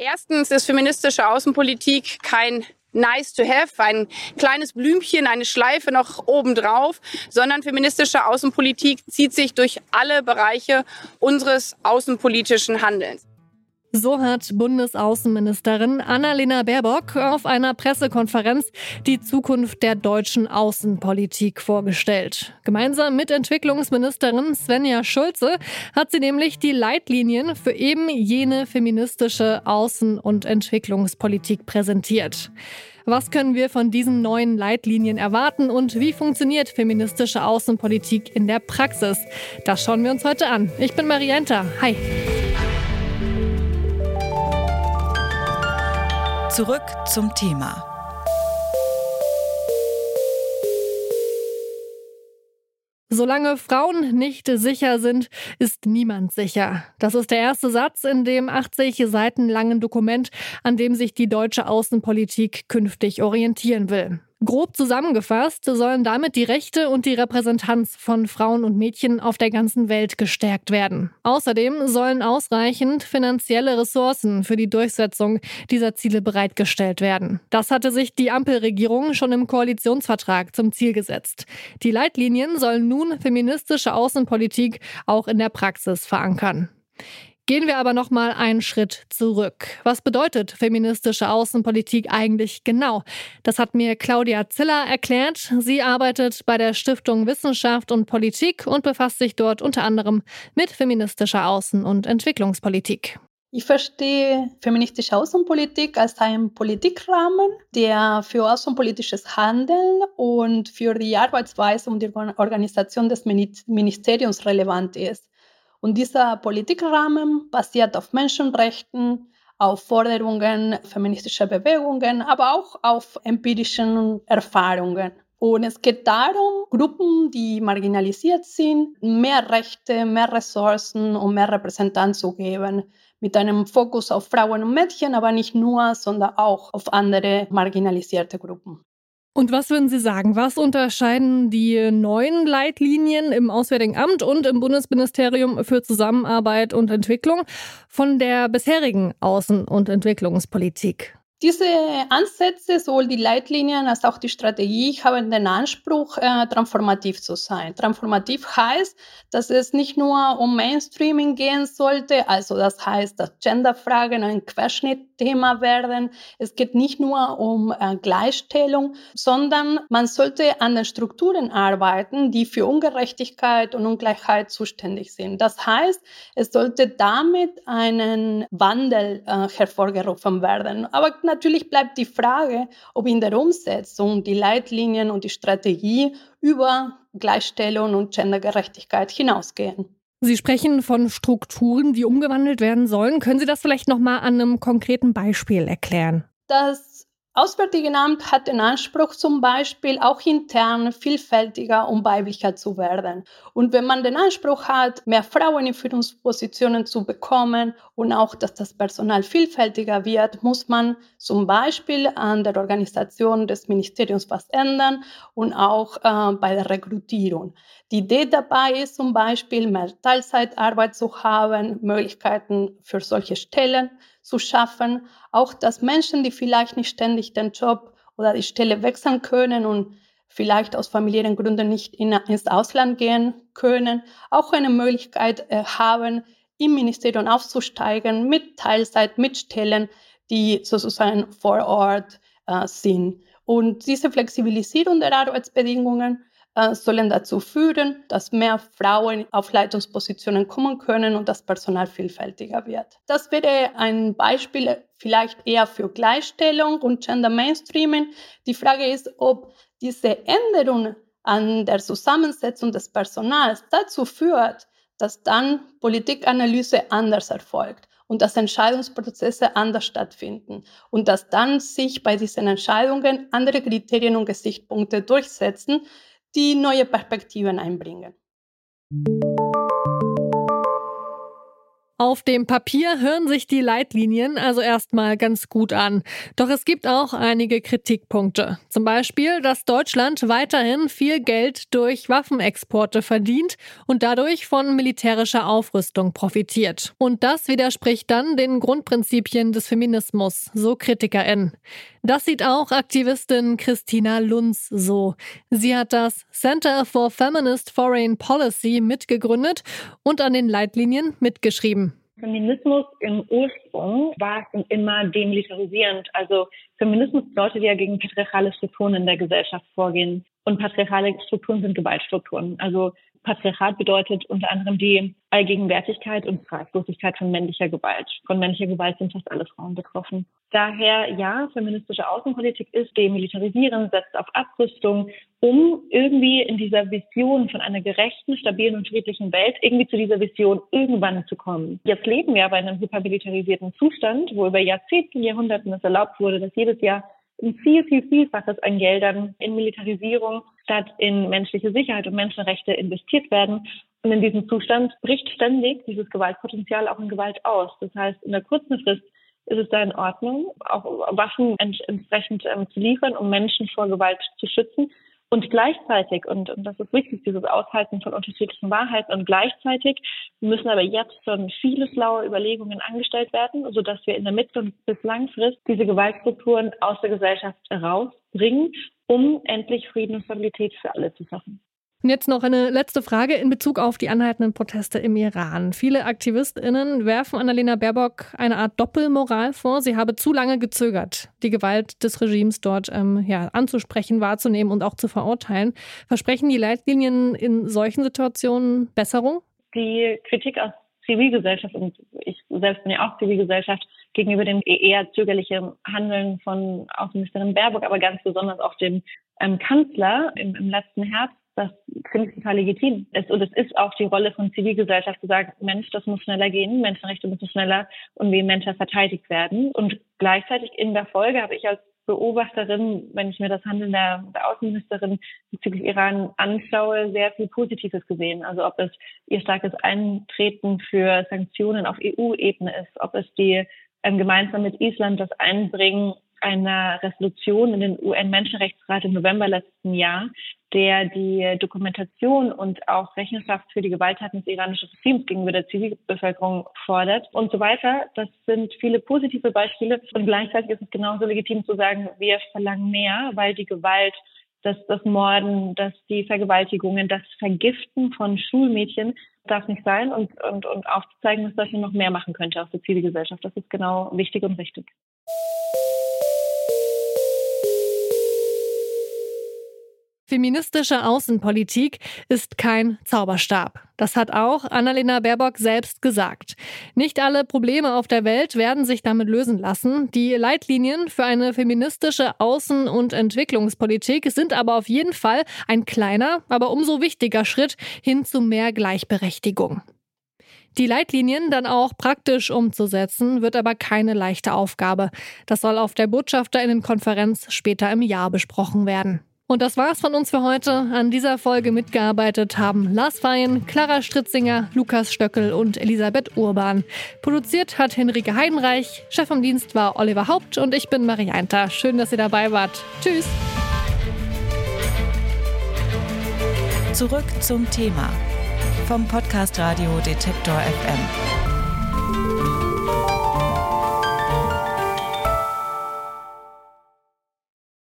Erstens ist feministische Außenpolitik kein nice to have, ein kleines Blümchen, eine Schleife noch obendrauf, sondern feministische Außenpolitik zieht sich durch alle Bereiche unseres außenpolitischen Handelns. So hat Bundesaußenministerin Annalena Baerbock auf einer Pressekonferenz die Zukunft der deutschen Außenpolitik vorgestellt. Gemeinsam mit Entwicklungsministerin Svenja Schulze hat sie nämlich die Leitlinien für eben jene feministische Außen- und Entwicklungspolitik präsentiert. Was können wir von diesen neuen Leitlinien erwarten und wie funktioniert feministische Außenpolitik in der Praxis? Das schauen wir uns heute an. Ich bin Marienta. Hi. Zurück zum Thema. Solange Frauen nicht sicher sind, ist niemand sicher. Das ist der erste Satz in dem 80 Seiten langen Dokument, an dem sich die deutsche Außenpolitik künftig orientieren will. Grob zusammengefasst sollen damit die Rechte und die Repräsentanz von Frauen und Mädchen auf der ganzen Welt gestärkt werden. Außerdem sollen ausreichend finanzielle Ressourcen für die Durchsetzung dieser Ziele bereitgestellt werden. Das hatte sich die Ampelregierung schon im Koalitionsvertrag zum Ziel gesetzt. Die Leitlinien sollen nun feministische Außenpolitik auch in der Praxis verankern. Gehen wir aber noch mal einen Schritt zurück. Was bedeutet feministische Außenpolitik eigentlich genau? Das hat mir Claudia Ziller erklärt. Sie arbeitet bei der Stiftung Wissenschaft und Politik und befasst sich dort unter anderem mit feministischer Außen- und Entwicklungspolitik. Ich verstehe feministische Außenpolitik als einen Politikrahmen, der für außenpolitisches Handeln und für die Arbeitsweise und die Organisation des Ministeriums relevant ist. Und dieser Politikrahmen basiert auf Menschenrechten, auf Forderungen feministischer Bewegungen, aber auch auf empirischen Erfahrungen. Und es geht darum, Gruppen, die marginalisiert sind, mehr Rechte, mehr Ressourcen und mehr Repräsentanz zu geben. Mit einem Fokus auf Frauen und Mädchen, aber nicht nur, sondern auch auf andere marginalisierte Gruppen. Und was würden Sie sagen? Was unterscheiden die neuen Leitlinien im Auswärtigen Amt und im Bundesministerium für Zusammenarbeit und Entwicklung von der bisherigen Außen- und Entwicklungspolitik? Diese Ansätze, sowohl die Leitlinien als auch die Strategie, haben den Anspruch, äh, transformativ zu sein. Transformativ heißt, dass es nicht nur um Mainstreaming gehen sollte, also das heißt, dass Genderfragen ein Querschnittthema werden. Es geht nicht nur um äh, Gleichstellung, sondern man sollte an den Strukturen arbeiten, die für Ungerechtigkeit und Ungleichheit zuständig sind. Das heißt, es sollte damit einen Wandel äh, hervorgerufen werden. Aber natürlich bleibt die Frage, ob in der Umsetzung die Leitlinien und die Strategie über Gleichstellung und Gendergerechtigkeit hinausgehen. Sie sprechen von Strukturen, die umgewandelt werden sollen. Können Sie das vielleicht noch mal an einem konkreten Beispiel erklären? Das Auswärtige Amt hat den Anspruch, zum Beispiel auch intern vielfältiger und weiblicher zu werden. Und wenn man den Anspruch hat, mehr Frauen in Führungspositionen zu bekommen und auch, dass das Personal vielfältiger wird, muss man zum Beispiel an der Organisation des Ministeriums was ändern und auch äh, bei der Rekrutierung. Die Idee dabei ist zum Beispiel, mehr Teilzeitarbeit zu haben, Möglichkeiten für solche Stellen zu schaffen, auch dass Menschen, die vielleicht nicht ständig den Job oder die Stelle wechseln können und vielleicht aus familiären Gründen nicht in, ins Ausland gehen können, auch eine Möglichkeit äh, haben, im Ministerium aufzusteigen mit Teilzeit, mit Stellen, die sozusagen vor Ort äh, sind. Und diese Flexibilisierung der Arbeitsbedingungen sollen dazu führen, dass mehr Frauen auf Leitungspositionen kommen können und das Personal vielfältiger wird. Das wäre ein Beispiel vielleicht eher für Gleichstellung und Gender Mainstreaming. Die Frage ist, ob diese Änderung an der Zusammensetzung des Personals dazu führt, dass dann Politikanalyse anders erfolgt und dass Entscheidungsprozesse anders stattfinden und dass dann sich bei diesen Entscheidungen andere Kriterien und Gesichtspunkte durchsetzen, die neue Perspektiven einbringen. Auf dem Papier hören sich die Leitlinien also erstmal ganz gut an. Doch es gibt auch einige Kritikpunkte. Zum Beispiel, dass Deutschland weiterhin viel Geld durch Waffenexporte verdient und dadurch von militärischer Aufrüstung profitiert. Und das widerspricht dann den Grundprinzipien des Feminismus, so KritikerInnen. Das sieht auch Aktivistin Christina Lunz so. Sie hat das Center for Feminist Foreign Policy mitgegründet und an den Leitlinien mitgeschrieben. Feminismus im Ursprung war es immer demilitarisierend. Also Feminismus bedeutet ja gegen patriarchale Strukturen in der Gesellschaft vorgehen. Und patriarchale Strukturen sind Gewaltstrukturen. Also Patriarchat bedeutet unter anderem die Allgegenwärtigkeit und Fraglosigkeit von männlicher Gewalt. Von männlicher Gewalt sind fast alle Frauen betroffen. Daher ja, feministische Außenpolitik ist demilitarisieren, setzt auf Abrüstung, um irgendwie in dieser Vision von einer gerechten, stabilen und friedlichen Welt irgendwie zu dieser Vision irgendwann zu kommen. Jetzt leben wir aber in einem hypermilitarisierten Zustand, wo über Jahrzehnte, Jahrhunderten es erlaubt wurde, dass jedes Jahr ein viel, viel, vielfaches an Geldern in Militarisierung statt in menschliche Sicherheit und Menschenrechte investiert werden. Und in diesem Zustand bricht ständig dieses Gewaltpotenzial auch in Gewalt aus. Das heißt, in der kurzen Frist ist es da in Ordnung, auch Waffen entsprechend ähm, zu liefern, um Menschen vor Gewalt zu schützen. Und gleichzeitig, und, und das ist wichtig, dieses Aushalten von unterschiedlichen Wahrheiten, und gleichzeitig müssen aber jetzt schon viele schlaue Überlegungen angestellt werden, sodass wir in der Mittel- und bis Langfrist diese Gewaltstrukturen aus der Gesellschaft herausbringen, um endlich Frieden und Stabilität für alle zu schaffen. Und jetzt noch eine letzte Frage in Bezug auf die anhaltenden Proteste im Iran. Viele AktivistInnen werfen Annalena Baerbock eine Art Doppelmoral vor. Sie habe zu lange gezögert, die Gewalt des Regimes dort ähm, ja, anzusprechen, wahrzunehmen und auch zu verurteilen. Versprechen die Leitlinien in solchen Situationen Besserung? Die Kritik aus Zivilgesellschaft und ich selbst bin ja auch Zivilgesellschaft gegenüber dem eher zögerlichen Handeln von Außenministerin Baerbock, aber ganz besonders auch dem ähm, Kanzler im, im letzten Herbst das finde ich total legitim ist. Und es ist auch die Rolle von Zivilgesellschaft zu sagen, Mensch, das muss schneller gehen, Menschenrechte müssen schneller und vehementer verteidigt werden. Und gleichzeitig in der Folge habe ich als Beobachterin, wenn ich mir das Handeln der, der Außenministerin bezüglich Iran anschaue, sehr viel Positives gesehen. Also ob es ihr starkes Eintreten für Sanktionen auf EU-Ebene ist, ob es die ähm, gemeinsam mit Island das Einbringen einer Resolution in den UN-Menschenrechtsrat im November letzten Jahr, der die Dokumentation und auch Rechenschaft für die Gewalttaten des iranischen Regimes gegenüber der Zivilbevölkerung fordert und so weiter. Das sind viele positive Beispiele und gleichzeitig ist es genauso legitim zu sagen, wir verlangen mehr, weil die Gewalt das, das Morden, das die Vergewaltigungen, das Vergiften von Schulmädchen darf nicht sein und, und, und aufzuzeigen, dass Deutschland noch mehr machen könnte aus der Zivilgesellschaft. Das ist genau wichtig und richtig. Feministische Außenpolitik ist kein Zauberstab. Das hat auch Annalena Baerbock selbst gesagt. Nicht alle Probleme auf der Welt werden sich damit lösen lassen. Die Leitlinien für eine feministische Außen- und Entwicklungspolitik sind aber auf jeden Fall ein kleiner, aber umso wichtiger Schritt hin zu mehr Gleichberechtigung. Die Leitlinien dann auch praktisch umzusetzen, wird aber keine leichte Aufgabe. Das soll auf der Botschafterinnenkonferenz später im Jahr besprochen werden. Und das war's von uns für heute. An dieser Folge mitgearbeitet haben Lars Feyen, Clara Stritzinger, Lukas Stöckel und Elisabeth Urban. Produziert hat Henrike Heidenreich, Chef vom Dienst war Oliver Haupt und ich bin Marie Einter. Schön, dass ihr dabei wart. Tschüss. Zurück zum Thema vom Podcast Radio Detektor FM.